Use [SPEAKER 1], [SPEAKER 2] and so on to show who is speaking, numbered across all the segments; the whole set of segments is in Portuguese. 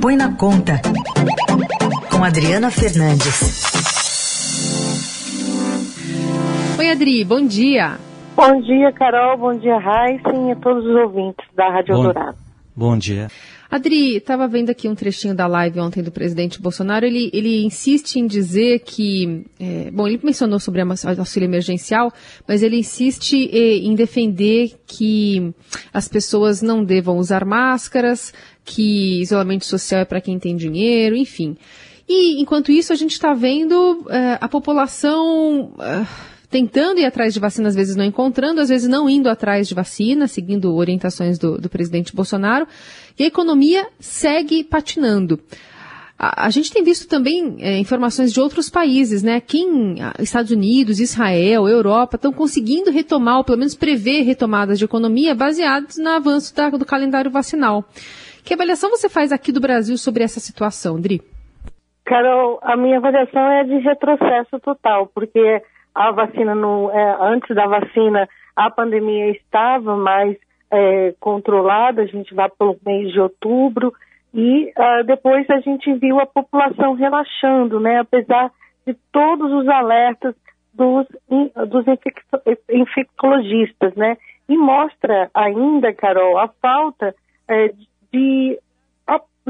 [SPEAKER 1] põe na conta. Com Adriana Fernandes.
[SPEAKER 2] Oi, Adri, bom dia.
[SPEAKER 3] Bom dia, Carol. Bom dia, Raíssen e a todos os ouvintes da Rádio
[SPEAKER 4] bom,
[SPEAKER 3] Dourado.
[SPEAKER 4] Bom dia.
[SPEAKER 2] Adri, estava vendo aqui um trechinho da live ontem do presidente Bolsonaro. Ele, ele insiste em dizer que. É, bom, ele mencionou sobre o auxílio emergencial, mas ele insiste eh, em defender que as pessoas não devam usar máscaras, que isolamento social é para quem tem dinheiro, enfim. E, enquanto isso, a gente está vendo eh, a população. Eh, tentando ir atrás de vacina, às vezes não encontrando, às vezes não indo atrás de vacina, seguindo orientações do, do presidente Bolsonaro, e a economia segue patinando. A, gente tem visto também é, informações de outros países, né? Quem, Estados Unidos, Israel, Europa, estão conseguindo retomar, ou pelo menos prever retomadas de economia baseadas no avanço da, do calendário vacinal. Que avaliação você faz aqui do Brasil sobre essa situação, Dri?
[SPEAKER 3] Carol, a minha avaliação é de retrocesso total, porque a vacina no, é, antes da vacina a pandemia estava mais é, controlada, a gente vai pelo mês de outubro e uh, depois a gente viu a população relaxando, né, apesar de todos os alertas dos, dos infectologistas, né, e mostra ainda, Carol, a falta é, de, de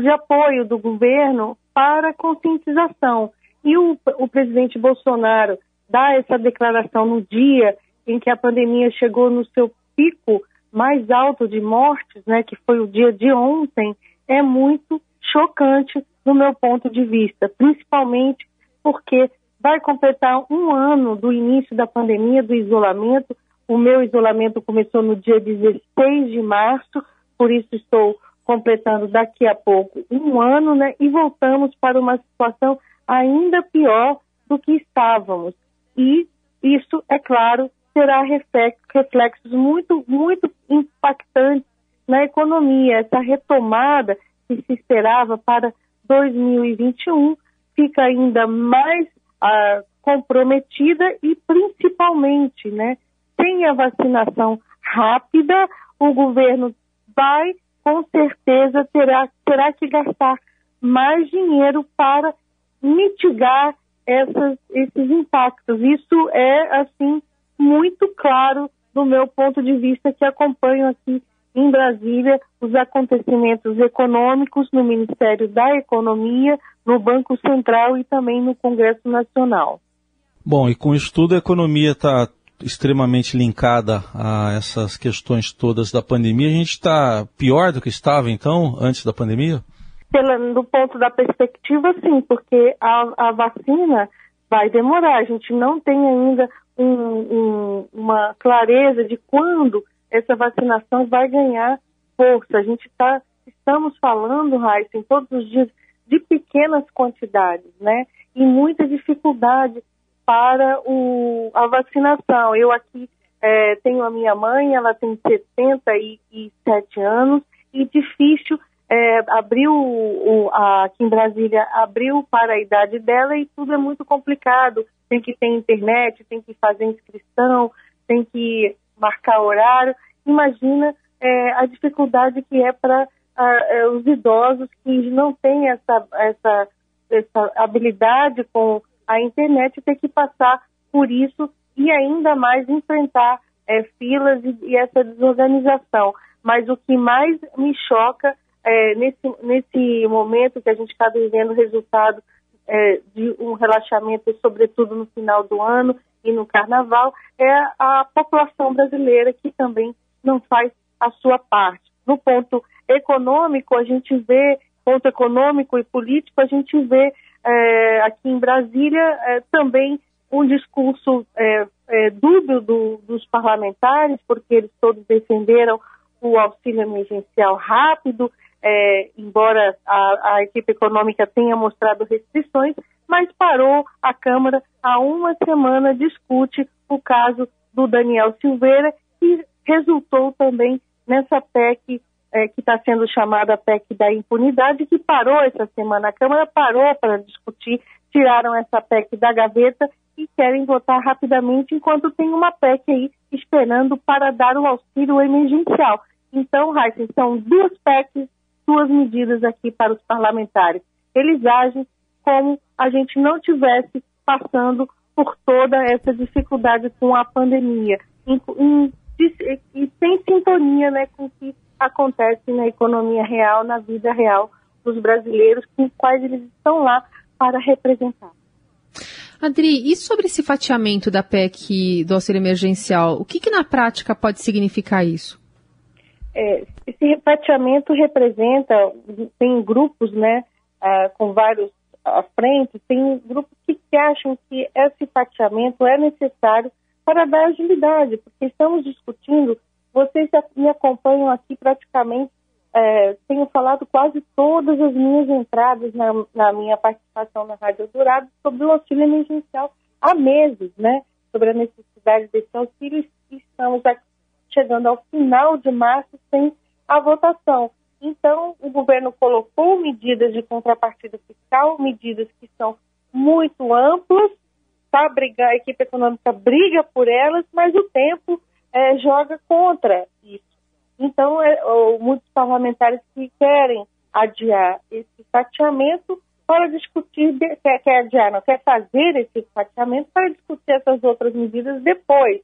[SPEAKER 3] apoio do governo para conscientização. E o, o presidente Bolsonaro dar essa declaração no dia em que a pandemia chegou no seu pico mais alto de mortes, né, que foi o dia de ontem, é muito chocante do meu ponto de vista, principalmente porque vai completar um ano do início da pandemia, do isolamento. O meu isolamento começou no dia 16 de março, por isso estou completando daqui a pouco um ano, né? E voltamos para uma situação ainda pior do que estávamos e isso, é claro, terá reflexos muito, muito impactantes na economia. Essa retomada que se esperava para 2021 fica ainda mais ah, comprometida e principalmente, né, sem a vacinação rápida, o governo vai, com certeza, terá, terá que gastar mais dinheiro para mitigar essas, esses impactos. Isso é, assim, muito claro do meu ponto de vista que acompanho aqui em Brasília os acontecimentos econômicos no Ministério da Economia, no Banco Central e também no Congresso Nacional.
[SPEAKER 4] Bom, e com isso tudo a economia está extremamente linkada a essas questões todas da pandemia. A gente está pior do que estava então, antes da pandemia?
[SPEAKER 3] Pela, do ponto da perspectiva, sim, porque a, a vacina vai demorar. A gente não tem ainda um, um, uma clareza de quando essa vacinação vai ganhar força. A gente está estamos falando, Raíssa, em todos os dias de pequenas quantidades, né? E muita dificuldade para o, a vacinação. Eu aqui é, tenho a minha mãe, ela tem 77 anos e difícil é, abriu, o, a, aqui em Brasília, abriu para a idade dela e tudo é muito complicado. Tem que ter internet, tem que fazer inscrição, tem que marcar horário. Imagina é, a dificuldade que é para é, os idosos que não têm essa, essa, essa habilidade com a internet ter que passar por isso e ainda mais enfrentar é, filas e, e essa desorganização. Mas o que mais me choca é, nesse, nesse momento que a gente está vivendo o resultado é, de um relaxamento, sobretudo no final do ano e no carnaval, é a população brasileira que também não faz a sua parte. No ponto econômico, a gente vê, ponto econômico e político, a gente vê é, aqui em Brasília é, também um discurso é, é, dúbio do, dos parlamentares, porque eles todos defenderam o auxílio emergencial rápido, é, embora a, a, equipe econômica tenha mostrado restrições, mas parou a Câmara há uma semana, discute o caso do Daniel Silveira e resultou também nessa PEC é, que está sendo chamada PEC da impunidade, que parou essa semana. A Câmara parou para discutir, tiraram essa PEC da gaveta e querem votar rapidamente, enquanto tem uma PEC aí esperando para dar o auxílio emergencial. Então, Raíssa, são duas PECs suas medidas aqui para os parlamentares. Eles agem como a gente não tivesse passando por toda essa dificuldade com a pandemia, em, em, e sem sintonia né, com que acontece na economia real, na vida real dos brasileiros, com os quais eles estão lá para representar.
[SPEAKER 2] Adri, e sobre esse fatiamento da PEC do auxílio emergencial, o que, que na prática pode significar isso?
[SPEAKER 3] É, esse fatiamento representa, tem grupos, né, uh, com vários à frente, tem grupos que, que acham que esse fatiamento é necessário para dar agilidade, porque estamos discutindo, vocês me acompanham aqui praticamente é, tenho falado quase todas as minhas entradas na, na, minha participação na Rádio Dourado sobre o auxílio emergencial há meses, né? Sobre a necessidade desse auxílio e estamos chegando ao final de março sem a votação. Então, o governo colocou medidas de contrapartida fiscal, medidas que são muito amplas, tá? A equipe econômica briga por elas, mas o tempo é, joga contra isso. Então, é, ou, muitos parlamentares que querem adiar esse fatiamento para discutir, quer, quer adiar, não quer fazer esse fatiamento para discutir essas outras medidas depois.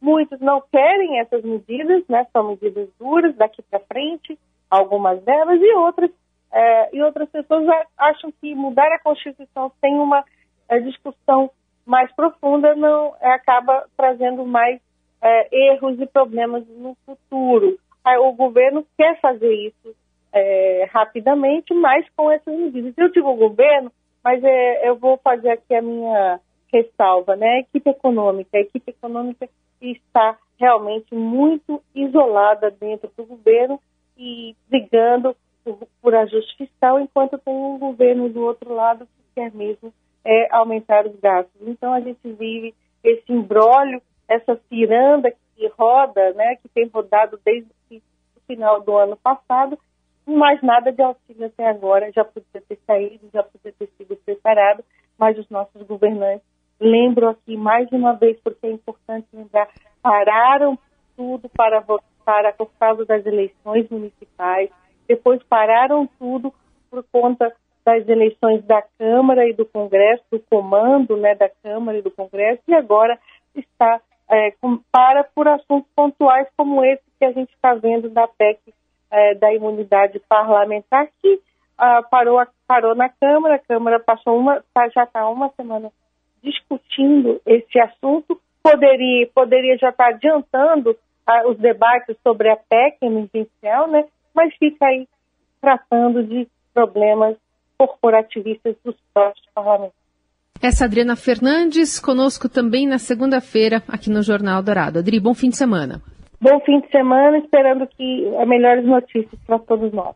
[SPEAKER 3] Muitos não querem essas medidas, né, são medidas duras daqui para frente, algumas delas, e outras, é, e outras pessoas acham que mudar a Constituição sem uma é, discussão mais profunda não é, acaba trazendo mais é, erros e problemas no futuro o governo quer fazer isso é, rapidamente, mas com essas medidas. Eu digo governo, mas é, eu vou fazer aqui a minha ressalva, né? A equipe econômica, a equipe econômica está realmente muito isolada dentro do governo e brigando por, por ajuste fiscal, enquanto tem um governo do outro lado que quer mesmo é, aumentar os gastos. Então a gente vive esse imbróglio, essa ciranda que roda, né, que tem rodado desde o final do ano passado, mas nada de auxílio até agora, já podia ter saído, já podia ter sido preparado, mas os nossos governantes, lembro aqui mais uma vez, porque é importante lembrar, pararam tudo para votar por causa das eleições municipais, depois pararam tudo por conta das eleições da Câmara e do Congresso, do comando né, da Câmara e do Congresso, e agora está é, para por assuntos pontuais como esse que a gente está vendo da PEC é, da imunidade parlamentar, que ah, parou, parou na Câmara, a Câmara passou uma, tá, já está uma semana discutindo esse assunto, poderia, poderia já estar tá adiantando ah, os debates sobre a PEC emergencial, né? mas fica aí tratando de problemas corporativistas dos próprios parlamentares.
[SPEAKER 2] Essa Adriana Fernandes, conosco também na segunda-feira aqui no Jornal Dourado. Adri, bom fim de semana.
[SPEAKER 3] Bom fim de semana, esperando que melhores notícias para todos nós.